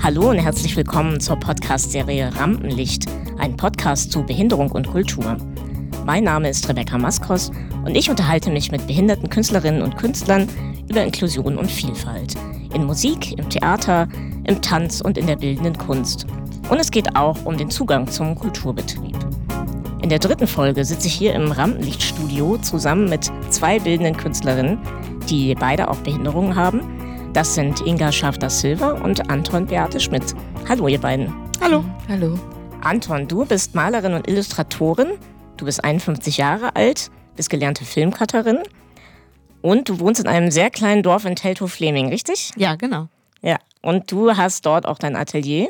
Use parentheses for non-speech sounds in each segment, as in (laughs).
Hallo und herzlich willkommen zur Podcast-Serie Rampenlicht, ein Podcast zu Behinderung und Kultur. Mein Name ist Rebecca Maskos und ich unterhalte mich mit behinderten Künstlerinnen und Künstlern über Inklusion und Vielfalt. In Musik, im Theater, im Tanz und in der bildenden Kunst. Und es geht auch um den Zugang zum Kulturbetrieb. In der dritten Folge sitze ich hier im Rampenlichtstudio zusammen mit zwei bildenden Künstlerinnen, die beide auch Behinderungen haben. Das sind Inga Schafter-Silva und Anton Beate Schmidt. Hallo, ihr beiden. Hallo. Hallo. Anton, du bist Malerin und Illustratorin. Du bist 51 Jahre alt, bist gelernte Filmcutterin und du wohnst in einem sehr kleinen Dorf in Teltow-Fleming, richtig? Ja, genau. Ja, und du hast dort auch dein Atelier.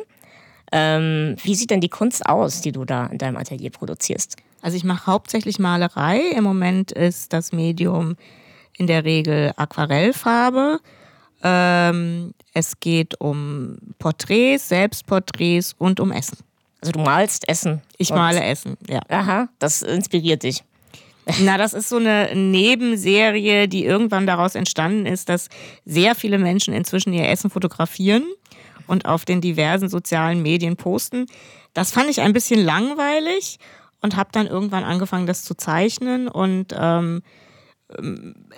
Ähm, wie sieht denn die Kunst aus, die du da in deinem Atelier produzierst? Also ich mache hauptsächlich Malerei. Im Moment ist das Medium in der Regel Aquarellfarbe. Ähm, es geht um Porträts, Selbstporträts und um Essen. Also du malst Essen. Ich male Essen, ja. Aha, das inspiriert dich. (laughs) Na, das ist so eine Nebenserie, die irgendwann daraus entstanden ist, dass sehr viele Menschen inzwischen ihr Essen fotografieren und auf den diversen sozialen Medien posten. Das fand ich ein bisschen langweilig und habe dann irgendwann angefangen, das zu zeichnen. Und ähm,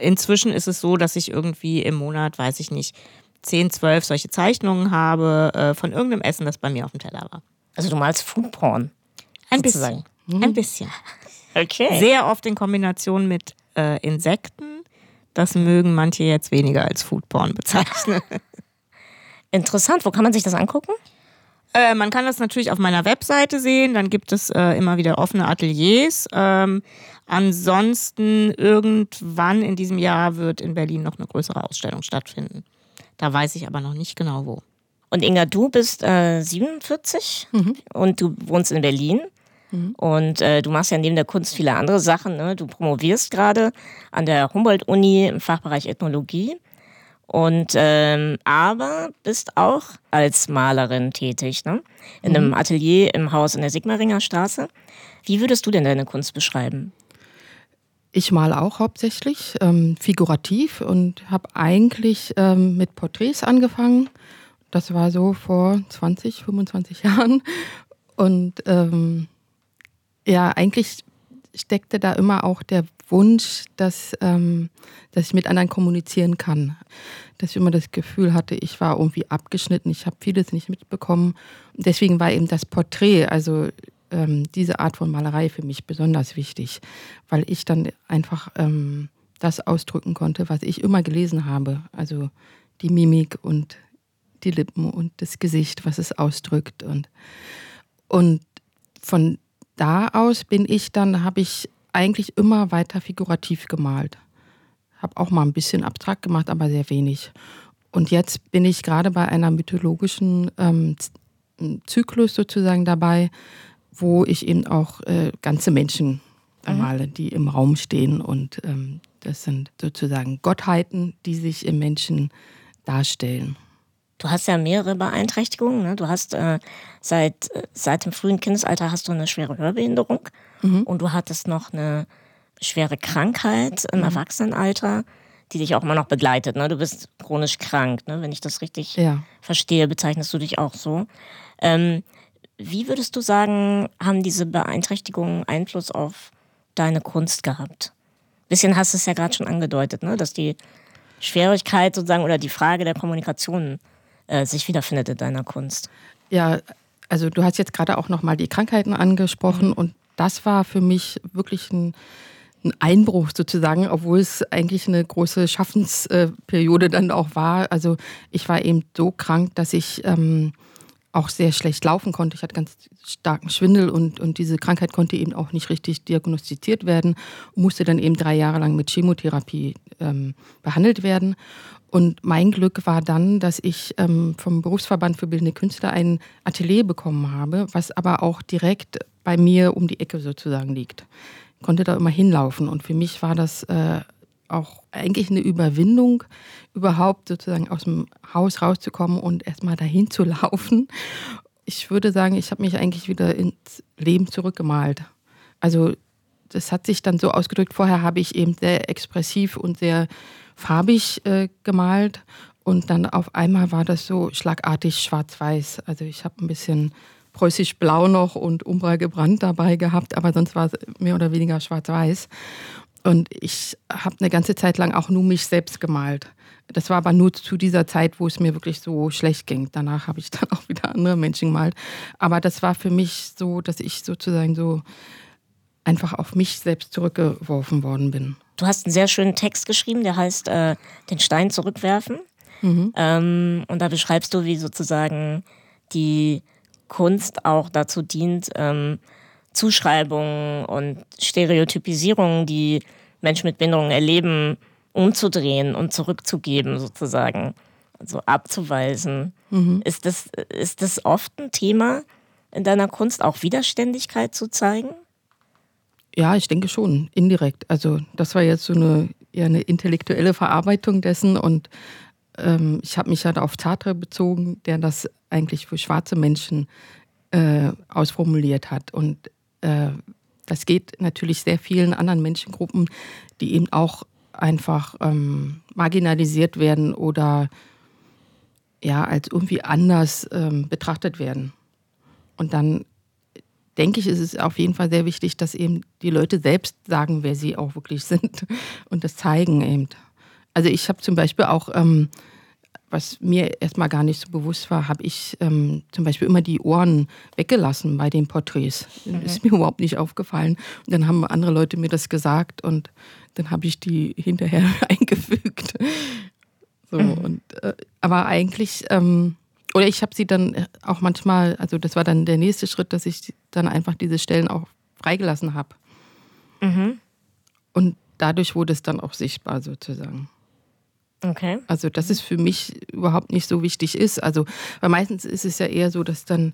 inzwischen ist es so, dass ich irgendwie im Monat, weiß ich nicht, 10, 12 solche Zeichnungen habe äh, von irgendeinem Essen, das bei mir auf dem Teller war. Also du malst Foodporn. Ein sozusagen. bisschen. Ein bisschen. (laughs) Okay. Sehr oft in Kombination mit äh, Insekten. Das mögen manche jetzt weniger als Foodporn bezeichnen. (laughs) Interessant. Wo kann man sich das angucken? Äh, man kann das natürlich auf meiner Webseite sehen. Dann gibt es äh, immer wieder offene Ateliers. Ähm, ansonsten irgendwann in diesem Jahr wird in Berlin noch eine größere Ausstellung stattfinden. Da weiß ich aber noch nicht genau wo. Und Inga, du bist äh, 47 mhm. und du wohnst in Berlin. Mhm. Und äh, du machst ja neben der Kunst viele andere Sachen. Ne? Du promovierst gerade an der Humboldt-Uni im Fachbereich Ethnologie. Und ähm, aber bist auch als Malerin tätig, ne? In mhm. einem Atelier im Haus in der Sigmaringer Straße. Wie würdest du denn deine Kunst beschreiben? Ich male auch hauptsächlich ähm, figurativ und habe eigentlich ähm, mit Porträts angefangen. Das war so vor 20, 25 (laughs) Jahren. Und ähm, ja, eigentlich steckte da immer auch der Wunsch, dass, ähm, dass ich mit anderen kommunizieren kann. Dass ich immer das Gefühl hatte, ich war irgendwie abgeschnitten, ich habe vieles nicht mitbekommen. Deswegen war eben das Porträt, also ähm, diese Art von Malerei für mich besonders wichtig, weil ich dann einfach ähm, das ausdrücken konnte, was ich immer gelesen habe. Also die Mimik und die Lippen und das Gesicht, was es ausdrückt. Und, und von da aus bin ich dann, habe ich eigentlich immer weiter figurativ gemalt. Habe auch mal ein bisschen abstrakt gemacht, aber sehr wenig. Und jetzt bin ich gerade bei einer mythologischen ähm, Zyklus sozusagen dabei, wo ich eben auch äh, ganze Menschen mhm. male, die im Raum stehen. Und ähm, das sind sozusagen Gottheiten, die sich im Menschen darstellen. Du hast ja mehrere Beeinträchtigungen. Ne? Du hast äh, seit, seit dem frühen Kindesalter hast du eine schwere Hörbehinderung mhm. und du hattest noch eine schwere Krankheit im mhm. Erwachsenenalter, die dich auch immer noch begleitet. Ne? Du bist chronisch krank, ne? wenn ich das richtig ja. verstehe, bezeichnest du dich auch so. Ähm, wie würdest du sagen, haben diese Beeinträchtigungen Einfluss auf deine Kunst gehabt? Ein bisschen hast du es ja gerade schon angedeutet, ne? dass die Schwierigkeit sozusagen oder die Frage der Kommunikation äh, sich wiederfindet in deiner Kunst. Ja, also du hast jetzt gerade auch nochmal die Krankheiten angesprochen mhm. und das war für mich wirklich ein, ein, Einbruch sozusagen, obwohl es eigentlich eine große Schaffensperiode dann auch war. Also ich war eben so krank, dass ich ähm, auch sehr schlecht laufen konnte. Ich hatte ganz starken Schwindel und, und diese Krankheit konnte eben auch nicht richtig diagnostiziert werden und musste dann eben drei Jahre lang mit Chemotherapie ähm, behandelt werden. Und mein Glück war dann, dass ich ähm, vom Berufsverband für Bildende Künstler ein Atelier bekommen habe, was aber auch direkt bei mir um die Ecke sozusagen liegt. Ich konnte da immer hinlaufen und für mich war das äh, auch eigentlich eine Überwindung, überhaupt sozusagen aus dem Haus rauszukommen und erstmal dahin zu laufen. Ich würde sagen, ich habe mich eigentlich wieder ins Leben zurückgemalt. Also das hat sich dann so ausgedrückt. Vorher habe ich eben sehr expressiv und sehr farbig äh, gemalt und dann auf einmal war das so schlagartig schwarz-weiß. Also ich habe ein bisschen preußisch-blau noch und Umbra gebrannt dabei gehabt, aber sonst war es mehr oder weniger schwarz-weiß. Und ich habe eine ganze Zeit lang auch nur mich selbst gemalt. Das war aber nur zu dieser Zeit, wo es mir wirklich so schlecht ging. Danach habe ich (laughs) dann auch wieder andere Menschen gemalt. Aber das war für mich so, dass ich sozusagen so einfach auf mich selbst zurückgeworfen worden bin. Du hast einen sehr schönen Text geschrieben, der heißt äh, Den Stein zurückwerfen. Mhm. Ähm, und da beschreibst du, wie sozusagen die Kunst auch dazu dient, ähm, Zuschreibungen und Stereotypisierungen, die Menschen mit Behinderungen erleben, umzudrehen und zurückzugeben, sozusagen. Also abzuweisen. Mhm. Ist, das, ist das oft ein Thema in deiner Kunst, auch Widerständigkeit zu zeigen? Ja, ich denke schon, indirekt. Also das war jetzt so eine eher eine intellektuelle Verarbeitung dessen und ähm, ich habe mich halt auf Sartre bezogen, der das eigentlich für schwarze Menschen äh, ausformuliert hat. Und äh, das geht natürlich sehr vielen anderen Menschengruppen, die eben auch einfach ähm, marginalisiert werden oder ja als irgendwie anders ähm, betrachtet werden. Und dann denke ich, ist es auf jeden Fall sehr wichtig, dass eben die Leute selbst sagen, wer sie auch wirklich (laughs) sind und das zeigen eben. Also ich habe zum Beispiel auch, ähm, was mir erstmal gar nicht so bewusst war, habe ich ähm, zum Beispiel immer die Ohren weggelassen bei den Porträts. Mhm. Ist mir (laughs) überhaupt nicht aufgefallen. Und dann haben andere Leute mir das gesagt und dann habe ich die hinterher (laughs) eingefügt. So, mhm. und, äh, aber eigentlich, ähm, oder ich habe sie dann auch manchmal, also das war dann der nächste Schritt, dass ich dann einfach diese Stellen auch freigelassen habe. Mhm. Und dadurch wurde es dann auch sichtbar sozusagen. Okay. Also, dass es für mich überhaupt nicht so wichtig ist. Also, weil meistens ist es ja eher so, dass dann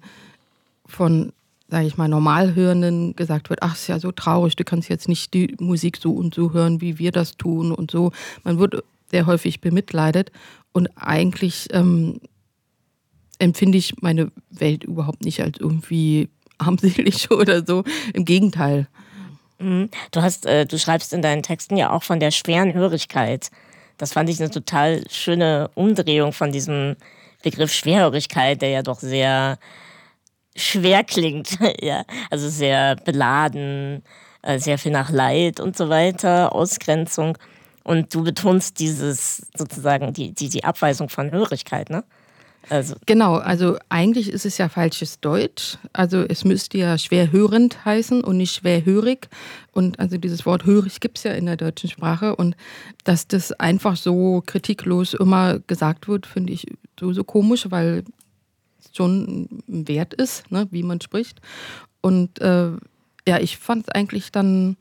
von, sage ich mal, Normalhörenden gesagt wird, ach, ist ja so traurig, du kannst jetzt nicht die Musik so und so hören, wie wir das tun und so. Man wird sehr häufig bemitleidet und eigentlich ähm, empfinde ich meine Welt überhaupt nicht als irgendwie (laughs) armselig oder so. Im Gegenteil. Mhm. Du hast, äh, du schreibst in deinen Texten ja auch von der schweren Hörigkeit. Das fand ich eine total schöne Umdrehung von diesem Begriff Schwerhörigkeit, der ja doch sehr schwer klingt, (laughs) ja, also sehr beladen, äh, sehr viel nach Leid und so weiter, Ausgrenzung. Und du betonst dieses sozusagen die, die, die Abweisung von Hörigkeit, ne? Also. Genau, also eigentlich ist es ja falsches Deutsch. Also es müsste ja schwerhörend heißen und nicht schwerhörig. Und also dieses Wort hörig gibt es ja in der deutschen Sprache. Und dass das einfach so kritiklos immer gesagt wird, finde ich so, so komisch, weil es schon ein Wert ist, ne, wie man spricht. Und äh, ja, ich fand es eigentlich dann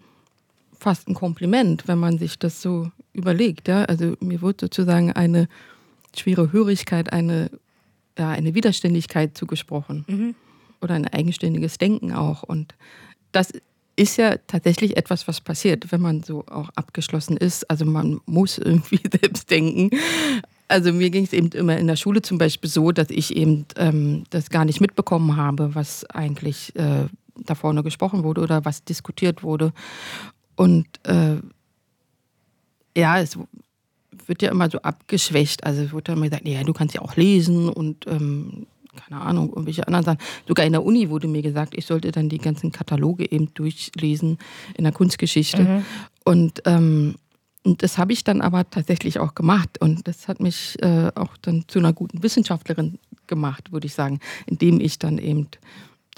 fast ein Kompliment, wenn man sich das so überlegt. Ja? Also mir wurde sozusagen eine schwere Hörigkeit, eine ja, eine Widerständigkeit zugesprochen mhm. oder ein eigenständiges Denken auch. Und das ist ja tatsächlich etwas, was passiert, wenn man so auch abgeschlossen ist. Also man muss irgendwie (laughs) selbst denken. Also mir ging es eben immer in der Schule zum Beispiel so, dass ich eben ähm, das gar nicht mitbekommen habe, was eigentlich äh, da vorne gesprochen wurde oder was diskutiert wurde. Und äh, ja, es wird ja immer so abgeschwächt. Also es wird ja immer gesagt, ja, du kannst ja auch lesen und ähm, keine Ahnung, irgendwelche anderen Sachen. Sogar in der Uni wurde mir gesagt, ich sollte dann die ganzen Kataloge eben durchlesen in der Kunstgeschichte. Mhm. Und, ähm, und das habe ich dann aber tatsächlich auch gemacht. Und das hat mich äh, auch dann zu einer guten Wissenschaftlerin gemacht, würde ich sagen, indem ich dann eben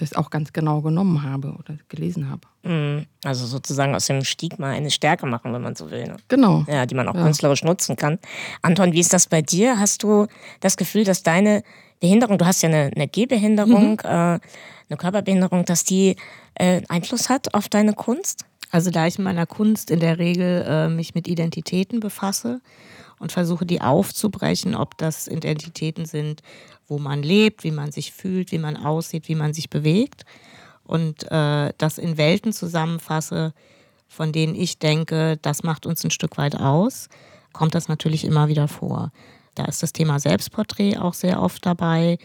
das auch ganz genau genommen habe oder gelesen habe. Mhm. Also sozusagen aus dem Stigma eine Stärke machen, wenn man so will. Ne? Genau. Ja, die man auch ja. künstlerisch nutzen kann. Anton, wie ist das bei dir? Hast du das Gefühl, dass deine Behinderung, du hast ja eine, eine Gehbehinderung, mhm. äh, eine Körperbehinderung, dass die äh, Einfluss hat auf deine Kunst? Also da ich in meiner Kunst in der Regel äh, mich mit Identitäten befasse und versuche die aufzubrechen, ob das Identitäten sind, wo man lebt, wie man sich fühlt, wie man aussieht, wie man sich bewegt und äh, das in Welten zusammenfasse, von denen ich denke, das macht uns ein Stück weit aus, kommt das natürlich immer wieder vor. Da ist das Thema Selbstporträt auch sehr oft dabei.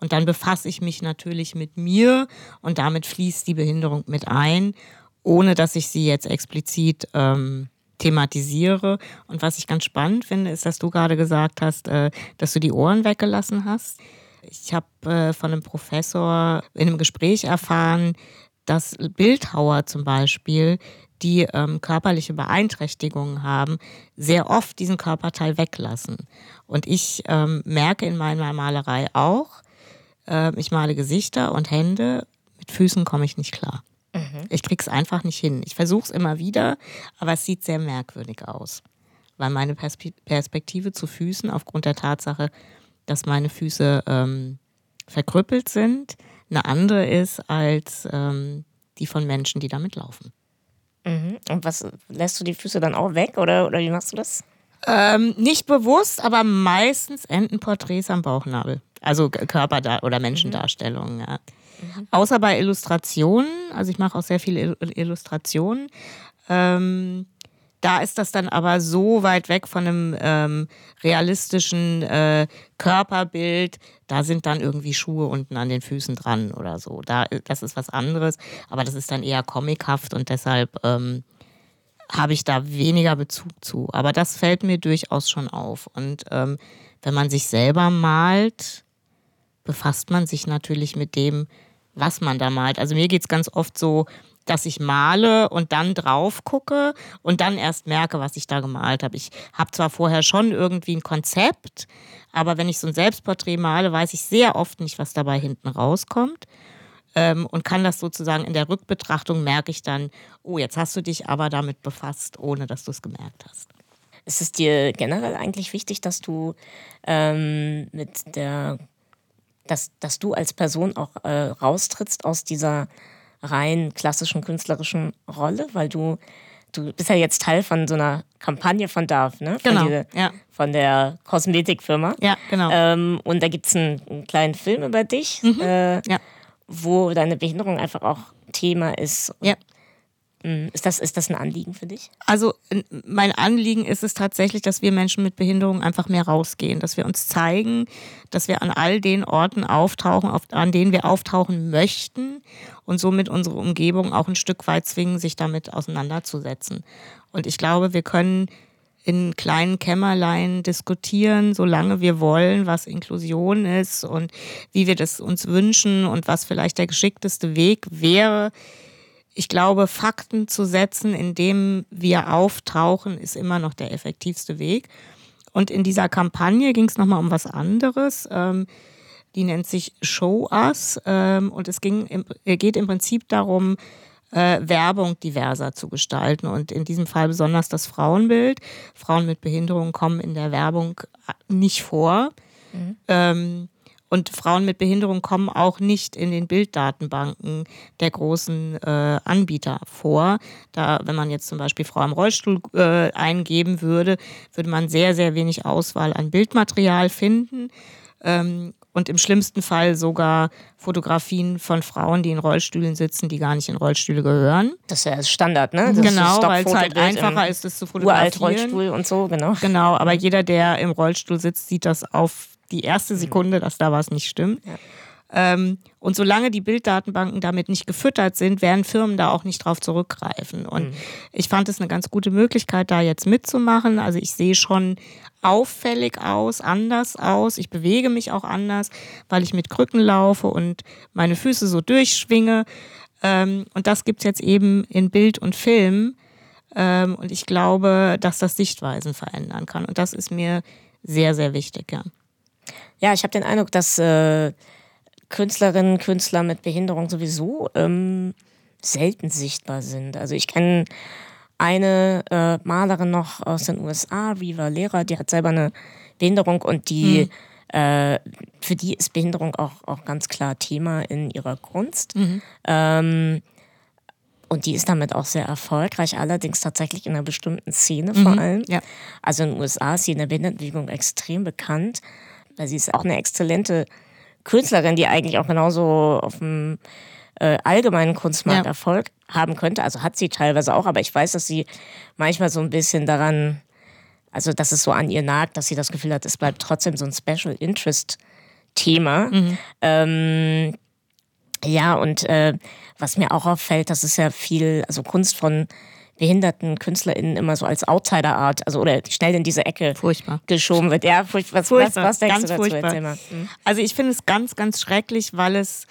Und dann befasse ich mich natürlich mit mir und damit fließt die Behinderung mit ein. ohne dass ich sie jetzt explizit ähm, thematisiere. Und was ich ganz spannend finde, ist, dass du gerade gesagt hast, äh, dass du die Ohren weggelassen hast. Ich habe äh, von einem Professor in einem Gespräch erfahren, dass Bildhauer zum Beispiel, die ähm, körperliche Beeinträchtigungen haben, sehr oft diesen Körperteil weglassen. Und ich ähm, merke in meiner Malerei auch, äh, ich male Gesichter und Hände, mit Füßen komme ich nicht klar. Mhm. Ich krieg's einfach nicht hin. Ich versuche es immer wieder, aber es sieht sehr merkwürdig aus. Weil meine Perspektive zu Füßen aufgrund der Tatsache, dass meine Füße ähm, verkrüppelt sind, eine andere ist als ähm, die von Menschen, die damit laufen. Mhm. Und was lässt du die Füße dann auch weg oder, oder wie machst du das? Ähm, nicht bewusst, aber meistens enden Porträts am Bauchnabel. Also Körper- oder Menschendarstellungen. Ja. Mhm. Außer bei Illustrationen, also ich mache auch sehr viele Illustrationen. Ähm, da ist das dann aber so weit weg von einem ähm, realistischen äh, Körperbild. Da sind dann irgendwie Schuhe unten an den Füßen dran oder so. Da, das ist was anderes, aber das ist dann eher comichaft und deshalb ähm, habe ich da weniger Bezug zu. Aber das fällt mir durchaus schon auf. Und ähm, wenn man sich selber malt, befasst man sich natürlich mit dem, was man da malt. Also mir geht es ganz oft so, dass ich male und dann drauf gucke und dann erst merke, was ich da gemalt habe. Ich habe zwar vorher schon irgendwie ein Konzept, aber wenn ich so ein Selbstporträt male, weiß ich sehr oft nicht, was dabei hinten rauskommt. Ähm, und kann das sozusagen in der Rückbetrachtung merke ich dann, oh, jetzt hast du dich aber damit befasst, ohne dass du es gemerkt hast. Ist es dir generell eigentlich wichtig, dass du ähm, mit der, dass, dass du als Person auch äh, raustrittst aus dieser rein klassischen künstlerischen Rolle, weil du du bist ja jetzt Teil von so einer Kampagne von Darf, ne? Von genau. Diese, ja. Von der Kosmetikfirma. Ja, genau. Ähm, und da gibt es einen, einen, kleinen Film über dich, mhm. äh, ja. wo deine Behinderung einfach auch Thema ist. Ja. Hm, ist das, ist das ein Anliegen für dich? Also mein Anliegen ist es tatsächlich, dass wir Menschen mit Behinderung einfach mehr rausgehen, dass wir uns zeigen, dass wir an all den Orten auftauchen, an denen wir auftauchen möchten und somit unsere Umgebung auch ein Stück weit zwingen, sich damit auseinanderzusetzen. Und ich glaube, wir können in kleinen Kämmerlein diskutieren, solange wir wollen, was Inklusion ist und wie wir das uns wünschen und was vielleicht der geschickteste Weg wäre ich glaube, Fakten zu setzen, indem wir auftauchen, ist immer noch der effektivste Weg. Und in dieser Kampagne ging es nochmal um was anderes. Ähm, die nennt sich Show Us. Ähm, und es ging im, geht im Prinzip darum, äh, Werbung diverser zu gestalten. Und in diesem Fall besonders das Frauenbild. Frauen mit Behinderung kommen in der Werbung nicht vor. Mhm. Ähm, und Frauen mit Behinderung kommen auch nicht in den Bilddatenbanken der großen äh, Anbieter vor. Da, wenn man jetzt zum Beispiel Frau im Rollstuhl äh, eingeben würde, würde man sehr, sehr wenig Auswahl an Bildmaterial finden. Ähm, und im schlimmsten Fall sogar Fotografien von Frauen, die in Rollstühlen sitzen, die gar nicht in Rollstühle gehören. Das ist ja Standard, ne? Das genau, weil es halt einfacher ist, es zu fotografieren. Uralt Rollstuhl und so, genau. Genau, aber jeder, der im Rollstuhl sitzt, sieht das auf die erste mhm. Sekunde, dass da was nicht stimmt. Ja. Ähm, und solange die Bilddatenbanken damit nicht gefüttert sind, werden Firmen da auch nicht drauf zurückgreifen. Und mhm. ich fand es eine ganz gute Möglichkeit, da jetzt mitzumachen. Also ich sehe schon auffällig aus, anders aus. Ich bewege mich auch anders, weil ich mit Krücken laufe und meine Füße so durchschwinge. Ähm, und das gibt es jetzt eben in Bild und Film. Ähm, und ich glaube, dass das Sichtweisen verändern kann. Und das ist mir sehr, sehr wichtig, ja. Ja, ich habe den Eindruck, dass äh, Künstlerinnen, Künstler mit Behinderung sowieso ähm, selten sichtbar sind. Also ich kenne eine äh, Malerin noch aus den USA, Riva Lehrer, die hat selber eine Behinderung und die mhm. äh, für die ist Behinderung auch, auch ganz klar Thema in ihrer Kunst. Mhm. Ähm, und die ist damit auch sehr erfolgreich, allerdings tatsächlich in einer bestimmten Szene vor mhm. allem. Ja. Also in den USA ist sie in der Behindertenbewegung extrem bekannt weil sie ist auch eine exzellente Künstlerin, die eigentlich auch genauso auf dem äh, allgemeinen Kunstmarkt ja. Erfolg haben könnte. Also hat sie teilweise auch, aber ich weiß, dass sie manchmal so ein bisschen daran, also dass es so an ihr nagt, dass sie das Gefühl hat, es bleibt trotzdem so ein Special Interest Thema. Mhm. Ähm, Ja, und äh, was mir auch auffällt, das ist ja viel, also Kunst von behinderten KünstlerInnen immer so als Outsider-Art, also oder schnell in diese Ecke furchtbar. geschoben wird. Ja, furchtbar. Was, furchtbar. was, was denkst ganz du dazu? furchtbar. Mhm. Also ich finde es ganz, ganz schrecklich, weil es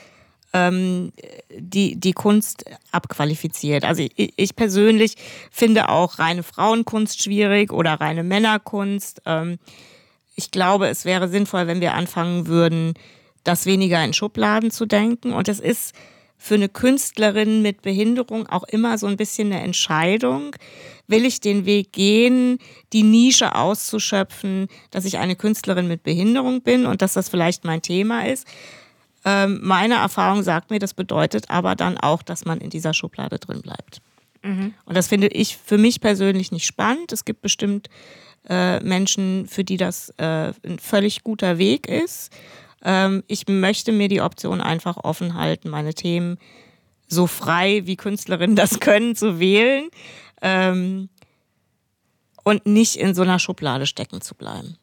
ähm, die, die Kunst abqualifiziert. Also ich, ich persönlich finde auch reine Frauenkunst schwierig oder reine Männerkunst. Ähm, ich glaube, es wäre sinnvoll, wenn wir anfangen würden, das weniger in Schubladen zu denken. Und es ist für eine Künstlerin mit Behinderung auch immer so ein bisschen eine Entscheidung. Will ich den Weg gehen, die Nische auszuschöpfen, dass ich eine Künstlerin mit Behinderung bin und dass das vielleicht mein Thema ist? Ähm, meine Erfahrung sagt mir, das bedeutet aber dann auch, dass man in dieser Schublade drin bleibt. Mhm. Und das finde ich für mich persönlich nicht spannend. Es gibt bestimmt äh, Menschen, für die das äh, ein völlig guter Weg ist. Ähm, ich möchte mir die Option einfach offen halten, meine Themen so frei wie Künstlerinnen das können zu wählen ähm, und nicht in so einer Schublade stecken zu bleiben.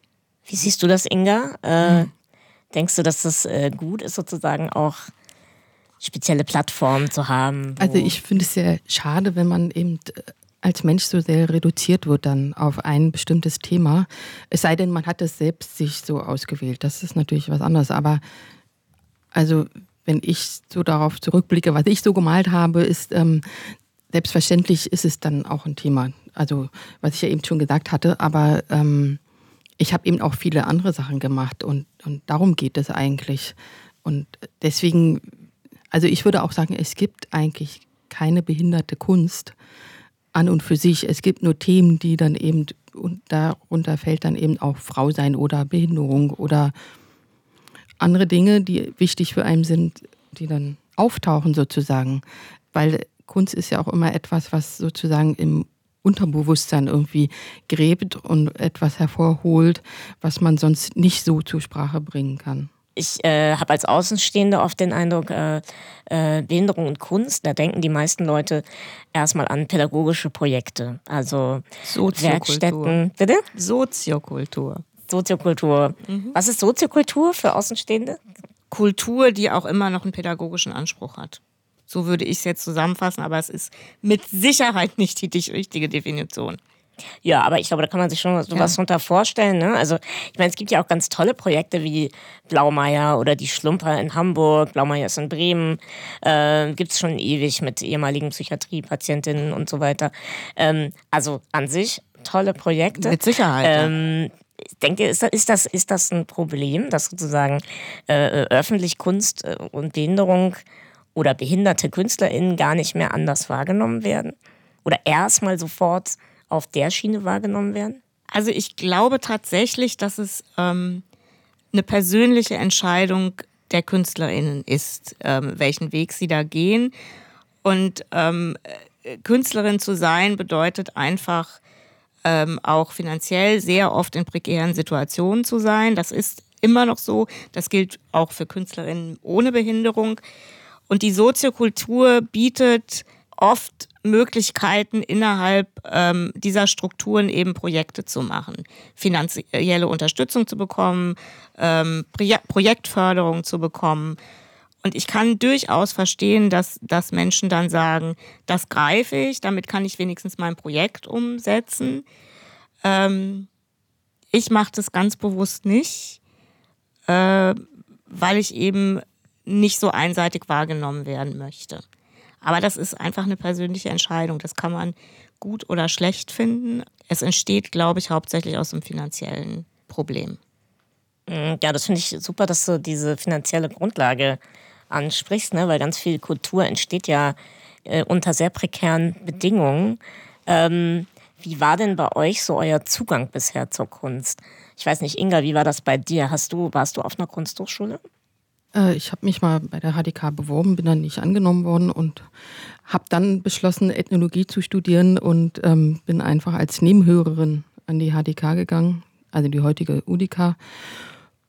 Wie siehst du das, Inga? Äh, Denkst du, dass das äh, gut ist, sozusagen auch spezielle Plattformen zu haben? Also ich finde es sehr schade, wenn man eben äh, als Mensch so sehr reduziert wird dann auf ein bestimmtes Thema. Es sei denn, man hat es selbst sich so ausgewählt. Das ist natürlich was anderes. Aber also wenn ich so darauf zurückblicke, was ich so gemalt habe, ist ähm, selbstverständlich ist es dann auch ein Thema. Also was ich ja eben schon gesagt hatte. Aber ähm, ich habe eben auch viele andere Sachen gemacht und, und darum geht es eigentlich. Und deswegen, also ich würde auch sagen, es gibt eigentlich keine behinderte Kunst an und für sich. Es gibt nur Themen, die dann eben, und darunter fällt dann eben auch Frau sein oder Behinderung oder andere Dinge, die wichtig für einen sind, die dann auftauchen sozusagen. Weil Kunst ist ja auch immer etwas, was sozusagen im Unterbewusstsein irgendwie gräbt und etwas hervorholt, was man sonst nicht so zur Sprache bringen kann. Ich äh, habe als Außenstehende oft den Eindruck, äh, äh, Behinderung und Kunst, da denken die meisten Leute erstmal an pädagogische Projekte, also Soziokultur. Werkstätten. Bitte? Soziokultur. Soziokultur. Was ist Soziokultur für Außenstehende? Kultur, die auch immer noch einen pädagogischen Anspruch hat. So würde ich es jetzt zusammenfassen, aber es ist mit Sicherheit nicht die richtige Definition. Ja, aber ich glaube, da kann man sich schon so was drunter vorstellen. Ne? Also, ich meine, es gibt ja auch ganz tolle Projekte wie Blaumeier oder die Schlumper in Hamburg. Blaumeier ist in Bremen. Äh, gibt es schon ewig mit ehemaligen Psychiatriepatientinnen und so weiter. Ähm, also an sich tolle Projekte. Mit Sicherheit. ja. Ähm, ich denke, ist das, ist das, ist das ein Problem, dass sozusagen äh, äh, öffentlich Kunst äh, und Behinderung oder behinderte KünstlerInnen gar nicht mehr anders wahrgenommen werden? Oder erstmal sofort auf der Schiene wahrgenommen werden? Also ich glaube tatsächlich, dass es ähm, eine persönliche Entscheidung der KünstlerInnen ist, ähm, welchen Weg sie da gehen. Und ähm, äh, Künstlerin zu sein bedeutet einfach ähm, auch finanziell sehr oft in prekären Situationen zu sein. Das ist immer noch so. Das gilt auch für Künstlerinnen ohne Behinderung. Und die Soziokultur bietet oft Möglichkeiten innerhalb ähm, dieser Strukturen eben Projekte zu machen, finanzielle Unterstützung zu bekommen, ähm, Proje Projektförderung zu bekommen. Und ich kann durchaus verstehen, dass, dass Menschen dann sagen, das greife ich, damit kann ich wenigstens mein Projekt umsetzen. Ähm, ich mache das ganz bewusst nicht, äh, weil ich eben nicht so einseitig wahrgenommen werden möchte. Aber das ist einfach eine persönliche Entscheidung. Das kann man gut oder schlecht finden. Es entsteht, glaube ich, hauptsächlich aus einem finanziellen Problem. Mm, Ja, das finde ich super, dass du diese finanzielle Grundlage ansprichst, ne? weil ganz viel Kultur entsteht ja äh, unter sehr prekären Bedingungen. Ähm, wie war denn bei euch so euer Zugang bisher zur Kunst? Ich weiß nicht, Inga, wie war das bei dir? Hast du, warst du auf einer Kunsthochschule? Äh, Ich habe mich mal bei der HDK beworben, bin dann nicht angenommen worden und habe dann beschlossen, Ethnologie zu studieren und ähm, bin einfach als Nebenhörerin an die HDK gegangen, also die heutige UDK.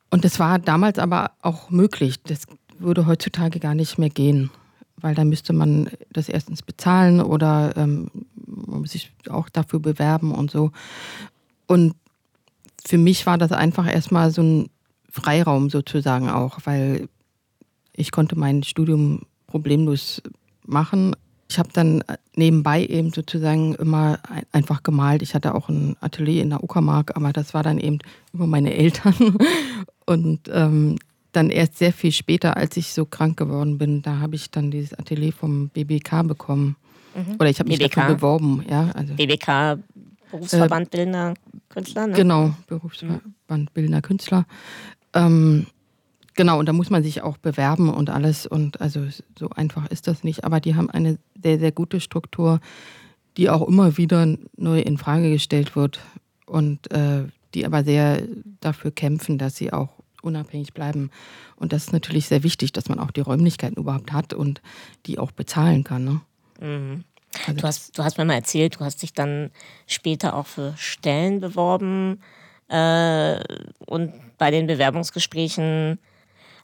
Und das war damals aber auch möglich. Das würde heutzutage gar nicht mehr gehen, weil da müsste man das erstens bezahlen oder ähm, sich auch dafür bewerben und so. Und für mich war das einfach erstmal so ein Freiraum sozusagen auch, weil ich konnte mein Studium problemlos machen. Ich habe dann nebenbei eben sozusagen immer einfach gemalt. Ich hatte auch ein Atelier in der Uckermark, aber das war dann eben über meine Eltern. (laughs) Und ähm, dann erst sehr viel später, als ich so krank geworden bin, da habe ich dann dieses Atelier vom BBK bekommen. Mhm. Oder ich habe mich BBK. dafür beworben. Ja, also, BBK, Berufsverband äh, Bildender Künstler, ne? Genau, Berufsverband mhm. Bildender Künstler. Ähm, genau, und da muss man sich auch bewerben und alles. Und also so einfach ist das nicht. Aber die haben eine sehr, sehr gute Struktur, die auch immer wieder neu in Frage gestellt wird. Und äh, die aber sehr dafür kämpfen, dass sie auch unabhängig bleiben. Und das ist natürlich sehr wichtig, dass man auch die Räumlichkeiten überhaupt hat und die auch bezahlen kann. Ne? Mhm. Also du, hast, du hast mir mal erzählt, du hast dich dann später auch für Stellen beworben äh, und bei den Bewerbungsgesprächen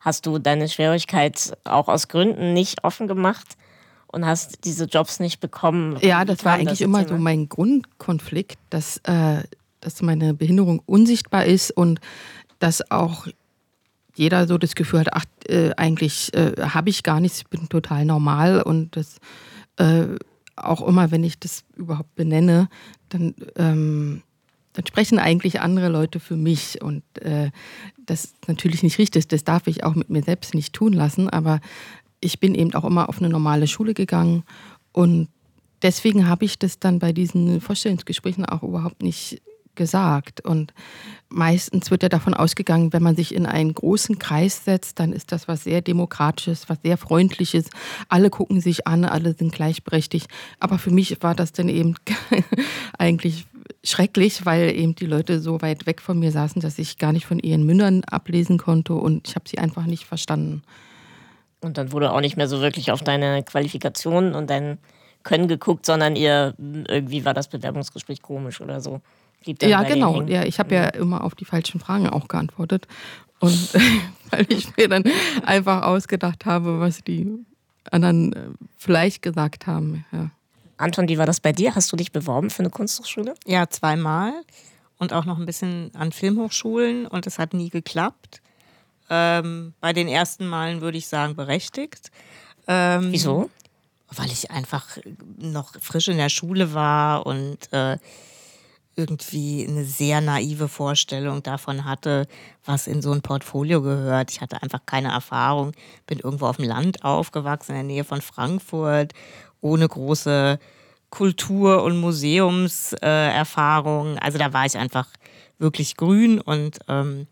hast du deine Schwierigkeit auch aus Gründen nicht offen gemacht und hast diese Jobs nicht bekommen. Ja, das war eigentlich das immer so mein Grundkonflikt, dass, äh, dass meine Behinderung unsichtbar ist und dass auch jeder so das Gefühl hat, ach, äh, eigentlich äh, habe ich gar nichts, ich bin total normal und das äh, auch immer, wenn ich das überhaupt benenne, dann, ähm, dann sprechen eigentlich andere Leute für mich und äh, das ist natürlich nicht richtig, das darf ich auch mit mir selbst nicht tun lassen, aber ich bin eben auch immer auf eine normale Schule gegangen und deswegen habe ich das dann bei diesen Vorstellungsgesprächen auch überhaupt nicht gesagt. Und meistens wird ja davon ausgegangen, wenn man sich in einen großen Kreis setzt, dann ist das was sehr Demokratisches, was sehr Freundliches. Alle gucken sich an, alle sind gleichberechtigt. Aber für mich war das dann eben (laughs) eigentlich schrecklich, weil eben die Leute so weit weg von mir saßen, dass ich gar nicht von ihren Mündern ablesen konnte und ich habe sie einfach nicht verstanden. Und dann wurde auch nicht mehr so wirklich auf deine Qualifikationen und dein Können geguckt, sondern ihr irgendwie war das Bewerbungsgespräch komisch oder so ja, genau. Ja, ich habe ja immer auf die falschen Fragen auch geantwortet. Und (laughs) weil ich mir dann einfach ausgedacht habe, was die anderen äh, vielleicht gesagt haben. Ja. Anton, wie war das bei dir? Hast du dich beworben für eine Kunsthochschule? Ja, zweimal. Und auch noch ein bisschen an Filmhochschulen. Und es hat nie geklappt. Ähm, bei den ersten Malen würde ich sagen, berechtigt. Ähm, Wieso? Weil ich einfach noch frisch in der Schule war und äh, irgendwie eine sehr naive Vorstellung davon hatte, was in so ein Portfolio gehört. Ich hatte einfach keine Erfahrung, bin irgendwo auf dem Land aufgewachsen, in der Nähe von Frankfurt, ohne große Kultur- und Museumserfahrung. Äh, also da war ich einfach wirklich grün und ähm,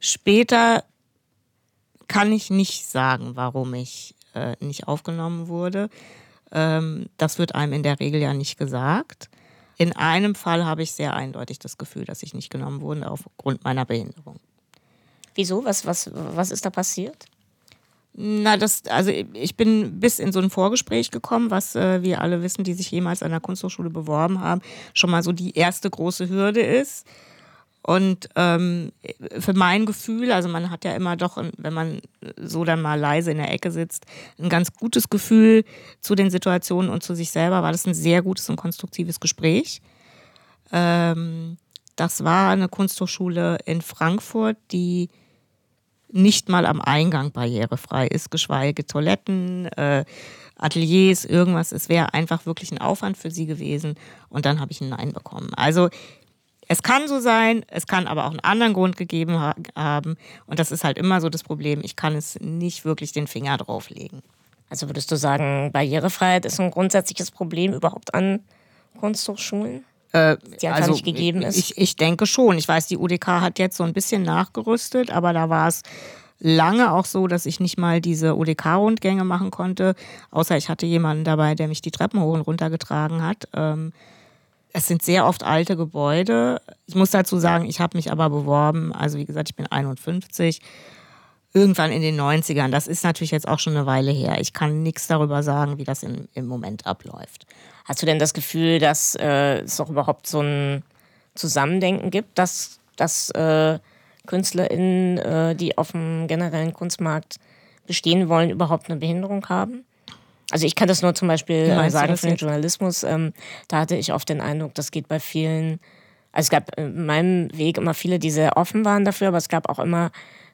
später kann ich nicht sagen, warum ich äh, nicht aufgenommen wurde. Ähm, das wird einem in der Regel ja nicht gesagt. In einem Fall habe ich sehr eindeutig das Gefühl, dass ich nicht genommen wurde aufgrund meiner Behinderung. Wieso? Was, was, was ist da passiert? Na, das, also ich bin bis in so ein Vorgespräch gekommen, was äh, wir alle wissen, die sich jemals an der Kunsthochschule beworben haben, schon mal so die erste große Hürde ist. Und ähm, für mein Gefühl, also man hat ja immer doch, wenn man so dann mal leise in der Ecke sitzt, ein ganz gutes Gefühl zu den Situationen und zu sich selber, war das ein sehr gutes und konstruktives Gespräch. Ähm, das war eine Kunsthochschule in Frankfurt, die nicht mal am Eingang barrierefrei ist, geschweige Toiletten, äh, Ateliers, irgendwas. Es wäre einfach wirklich ein Aufwand für sie gewesen. Und dann habe ich ein Nein bekommen. Also es kann so sein, es kann aber auch einen anderen Grund gegeben ha haben. Und das ist halt immer so das Problem. Ich kann es nicht wirklich den Finger drauflegen. Also würdest du sagen, Barrierefreiheit ist ein grundsätzliches Problem überhaupt an Kunsthochschulen? Äh, die einfach also, nicht gegeben ist? Ich, ich denke schon. Ich weiß, die UDK hat jetzt so ein bisschen nachgerüstet, aber da war es lange auch so, dass ich nicht mal diese UDK-Rundgänge machen konnte, außer ich hatte jemanden dabei, der mich die Treppen hoch und runter getragen hat. Ähm, es sind sehr oft alte Gebäude. Ich muss dazu sagen, ich habe mich aber beworben. Also wie gesagt, ich bin 51. Irgendwann in den 90ern. Das ist natürlich jetzt auch schon eine Weile her. Ich kann nichts darüber sagen, wie das in, im Moment abläuft. Hast du denn das Gefühl, dass äh, es auch überhaupt so ein Zusammendenken gibt, dass, dass äh, KünstlerInnen, äh, die auf dem generellen Kunstmarkt bestehen wollen, überhaupt eine Behinderung haben? Also ich kann das nur zum Beispiel äh, sagen für den Journalismus. Ähm, da hatte ich oft den Eindruck, das geht bei vielen. Also es gab in meinem Weg immer viele, die sehr offen waren dafür, aber es gab auch immer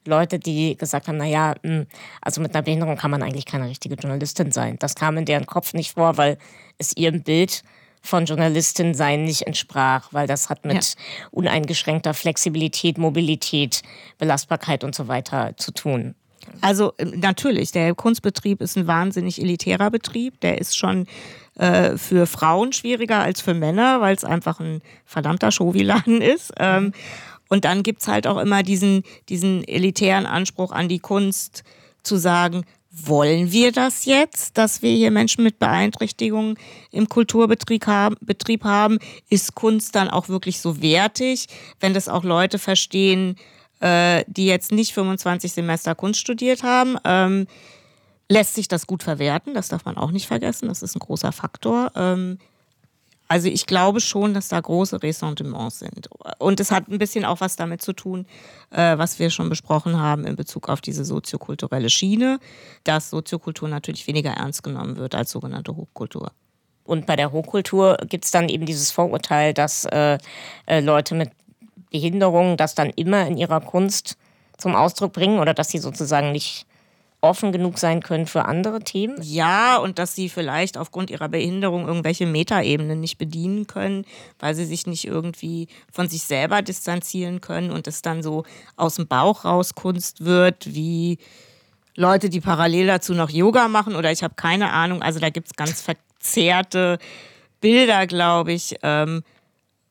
Leute, die gesagt haben, naja, hm, also mit einer Behinderung kann man eigentlich keine richtige Journalistin sein. Das kam in deren Kopf nicht vor, weil es ihrem Bild von Journalistin sein nicht entsprach, weil das hat mit ja. uneingeschränkter Flexibilität, Mobilität, Belastbarkeit und so weiter zu tun. Also äh, natürlich, der Kunstbetrieb ist ein wahnsinnig elitärer Betrieb. Der ist schon äh, für Frauen schwieriger als für Männer, weil es einfach ein verdammter Showiladen ist. Ähm, und dann gibt es halt auch immer diesen, diesen elitären Anspruch an die Kunst zu sagen, wollen wir das jetzt, dass wir hier Menschen mit Beeinträchtigungen im Kulturbetrieb haben? Ist Kunst dann auch wirklich so wertig, wenn das auch Leute verstehen, äh, die jetzt nicht 25 Semester Kunst studiert haben? Ähm, lässt sich das gut verwerten? Das darf man auch nicht vergessen. Das ist ein großer Faktor. Ähm, also ich glaube schon, dass da große Ressentiments sind. Und es hat ein bisschen auch was damit zu tun, äh, was wir schon besprochen haben in Bezug auf diese soziokulturelle Schiene, dass Soziokultur natürlich weniger ernst genommen wird als sogenannte Hochkultur. Und bei der Hochkultur gibt es dann eben dieses Vorurteil, dass äh, äh, Leute mit Behinderungen das dann immer in ihrer Kunst zum Ausdruck bringen oder dass sie sozusagen nicht offen genug sein können für andere Themen? Ja, und dass sie vielleicht aufgrund ihrer Behinderung irgendwelche Metaebenen nicht bedienen können, weil sie sich nicht irgendwie von sich selber distanzieren können und es dann so aus dem Bauch raus Kunst wird, wie Leute, die parallel dazu noch Yoga machen oder ich habe keine Ahnung. Also da gibt es ganz verzerrte Bilder, glaube ich. Ähm,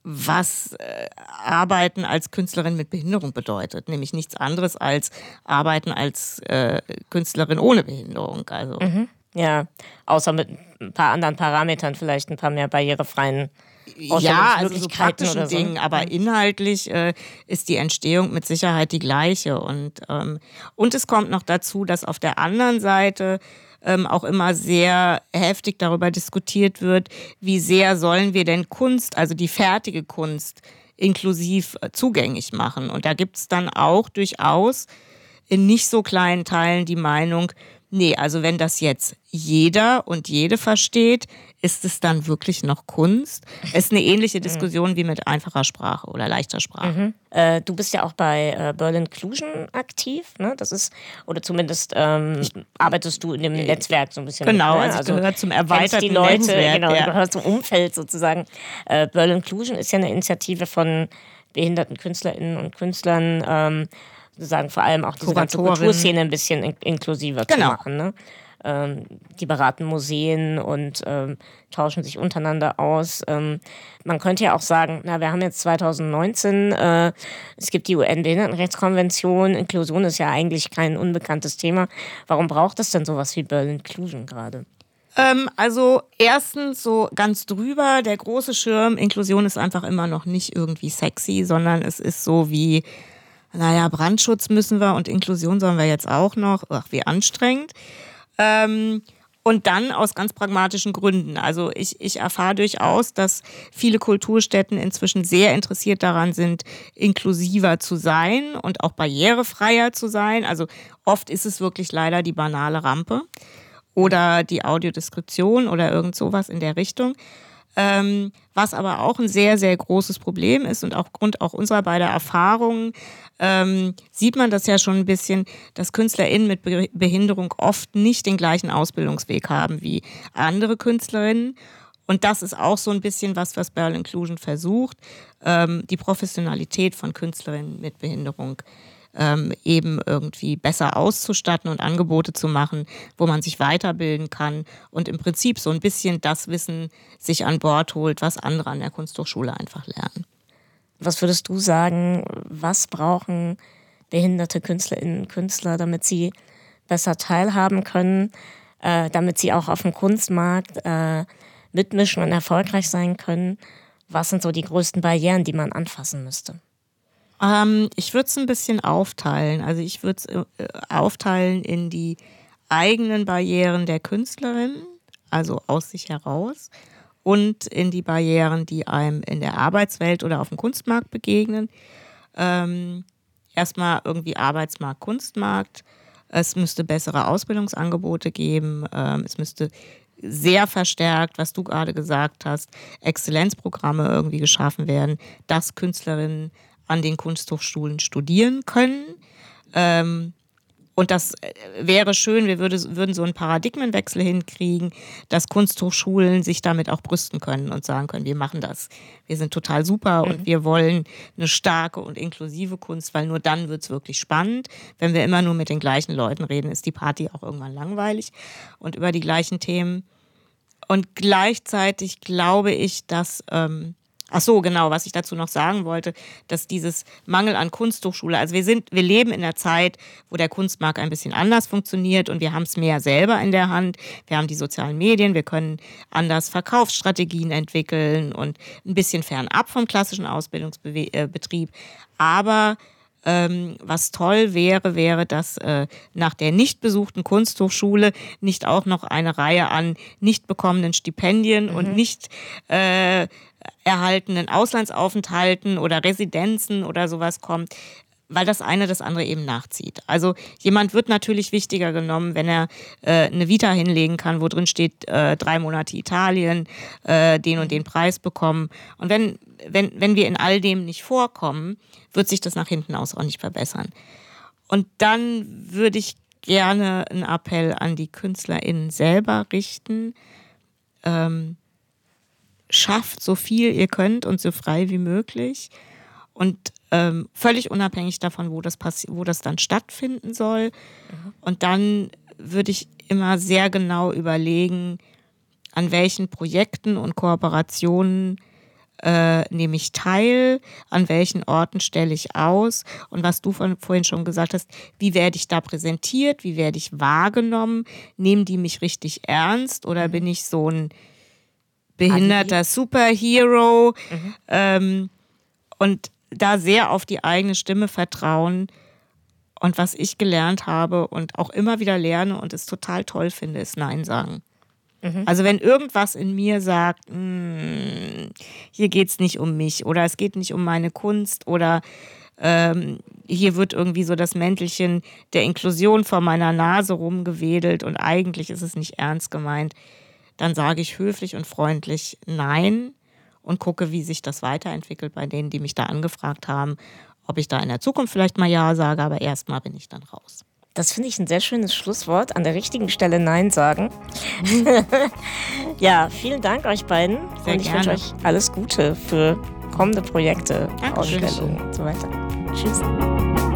was äh, Arbeiten als Künstlerin mit Behinderung bedeutet, nämlich nichts anderes als Arbeiten als äh, Künstlerin ohne Behinderung. Also mhm. ja, außer mit ein paar anderen Parametern, vielleicht ein paar mehr barrierefreien ja, also so praktischen so. Dingen, aber mhm. inhaltlich äh, ist die Entstehung mit Sicherheit die gleiche. Und, ähm, und es kommt noch dazu, dass auf der anderen Seite ähm, auch immer sehr heftig darüber diskutiert wird, wie sehr sollen wir denn Kunst, also die fertige Kunst, inklusiv äh, zugänglich machen. Und da gibt es dann auch durchaus in nicht so kleinen Teilen die Meinung, Nee, also wenn das jetzt jeder und jede versteht, ist es dann wirklich noch Kunst? Es ist eine ähnliche mhm. Diskussion wie mit einfacher Sprache oder leichter Sprache. Mhm. Äh, du bist ja auch bei äh, Berlin Inclusion aktiv, ne? Das ist, oder zumindest ähm, arbeitest du in dem Netzwerk so ein bisschen. Genau, mit, ne? also, gehört zum erweiterten die Leute, Netzwerk. Genau, ja. gehört zum Umfeld sozusagen. Äh, Berlin Inclusion ist ja eine Initiative von behinderten KünstlerInnen und Künstlern, ähm, sozusagen vor allem auch diese ganze Kulturszene ein bisschen in inklusiver genau. zu machen. Ne? Ähm, die beraten Museen und ähm, tauschen sich untereinander aus. Ähm, man könnte ja auch sagen, na, wir haben jetzt 2019, äh, es gibt die UN-Behindertenrechtskonvention, Inklusion ist ja eigentlich kein unbekanntes Thema. Warum braucht es denn sowas wie Berlin Inclusion gerade? Ähm, also erstens so ganz drüber, der große Schirm, Inklusion ist einfach immer noch nicht irgendwie sexy, sondern es ist so wie naja, Brandschutz müssen wir und Inklusion sollen wir jetzt auch noch. Ach, wie anstrengend. Ähm, und dann aus ganz pragmatischen Gründen. Also ich, ich erfahre durchaus, dass viele Kulturstätten inzwischen sehr interessiert daran sind, inklusiver zu sein und auch barrierefreier zu sein. Also oft ist es wirklich leider die banale Rampe oder die Audiodeskription oder irgend sowas in der Richtung. Ähm, was aber auch ein sehr, sehr großes Problem ist und aufgrund auch unserer beider Erfahrungen ähm, sieht man das ja schon ein bisschen, dass KünstlerInnen mit Be Behinderung oft nicht den gleichen Ausbildungsweg haben wie andere KünstlerInnen. Und das ist auch so ein bisschen was, was Berl Inclusion versucht, ähm, die Professionalität von Künstlerinnen mit Behinderung ähm, eben irgendwie besser auszustatten und Angebote zu machen, wo man sich weiterbilden kann und im Prinzip so ein bisschen das Wissen sich an Bord holt, was andere an der Kunsthochschule einfach lernen. Was würdest du sagen, was brauchen behinderte Künstlerinnen und Künstler, damit sie besser teilhaben können, äh, damit sie auch auf dem Kunstmarkt äh, mitmischen und erfolgreich sein können? Was sind so die größten Barrieren, die man anfassen müsste? Ähm, ich würde es ein bisschen aufteilen. Also ich würde es äh, aufteilen in die eigenen Barrieren der Künstlerin, also aus sich heraus, und in die Barrieren, die einem in der Arbeitswelt oder auf dem Kunstmarkt begegnen. Ähm, erstmal irgendwie Arbeitsmarkt, Kunstmarkt. Es müsste bessere Ausbildungsangebote geben. Ähm, es müsste sehr verstärkt, was du gerade gesagt hast, Exzellenzprogramme irgendwie geschaffen werden, dass Künstlerinnen an den Kunsthochschulen studieren können. Ähm, und das äh, wäre schön, wir würde, würden so einen Paradigmenwechsel hinkriegen, dass Kunsthochschulen sich damit auch brüsten können und sagen können, wir machen das. Wir sind total super mhm. und wir wollen eine starke und inklusive Kunst, weil nur dann wird es wirklich spannend. Wenn wir immer nur mit den gleichen Leuten reden, ist die Party auch irgendwann langweilig und über die gleichen Themen. Und gleichzeitig glaube ich, dass ähm, Ach so, genau, was ich dazu noch sagen wollte, dass dieses Mangel an Kunsthochschule, also wir sind, wir leben in einer Zeit, wo der Kunstmarkt ein bisschen anders funktioniert und wir haben es mehr selber in der Hand. Wir haben die sozialen Medien, wir können anders Verkaufsstrategien entwickeln und ein bisschen fernab vom klassischen Ausbildungsbetrieb. Aber ähm, was toll wäre, wäre, dass äh, nach der nicht besuchten Kunsthochschule nicht auch noch eine Reihe an nicht bekommenen Stipendien mhm. und nicht äh, erhaltenen Auslandsaufenthalten oder Residenzen oder sowas kommt, weil das eine das andere eben nachzieht. Also jemand wird natürlich wichtiger genommen, wenn er äh, eine Vita hinlegen kann, wo drin steht, äh, drei Monate Italien, äh, den und den Preis bekommen. Und wenn, wenn, wenn wir in all dem nicht vorkommen, wird sich das nach hinten aus auch nicht verbessern. Und dann würde ich gerne einen Appell an die KünstlerInnen selber richten. Ähm, schafft so viel ihr könnt und so frei wie möglich. Und ähm, völlig unabhängig davon, wo das, wo das dann stattfinden soll. Mhm. Und dann würde ich immer sehr genau überlegen, an welchen Projekten und Kooperationen äh, nehme ich teil, an welchen Orten stelle ich aus und was du von, vorhin schon gesagt hast, wie werde ich da präsentiert, wie werde ich wahrgenommen, nehmen die mich richtig ernst oder mhm. bin ich so ein behinderter Superhero mhm. ähm, und da sehr auf die eigene Stimme vertrauen. Und was ich gelernt habe und auch immer wieder lerne und es total toll finde, ist Nein sagen. Mhm. Also wenn irgendwas in mir sagt, hm, hier geht es nicht um mich oder es geht nicht um meine Kunst oder ähm, hier wird irgendwie so das Mäntelchen der Inklusion vor meiner Nase rumgewedelt und eigentlich ist es nicht ernst gemeint dann sage ich höflich und freundlich Nein und gucke, wie sich das weiterentwickelt bei denen, die mich da angefragt haben, ob ich da in der Zukunft vielleicht mal Ja sage, aber erstmal bin ich dann raus. Das finde ich ein sehr schönes Schlusswort. An der richtigen Stelle Nein sagen. (laughs) ja, vielen Dank euch beiden. Sehr und ich wünsche euch alles Gute für kommende Projekte, Ausstellungen und so weiter. Tschüss.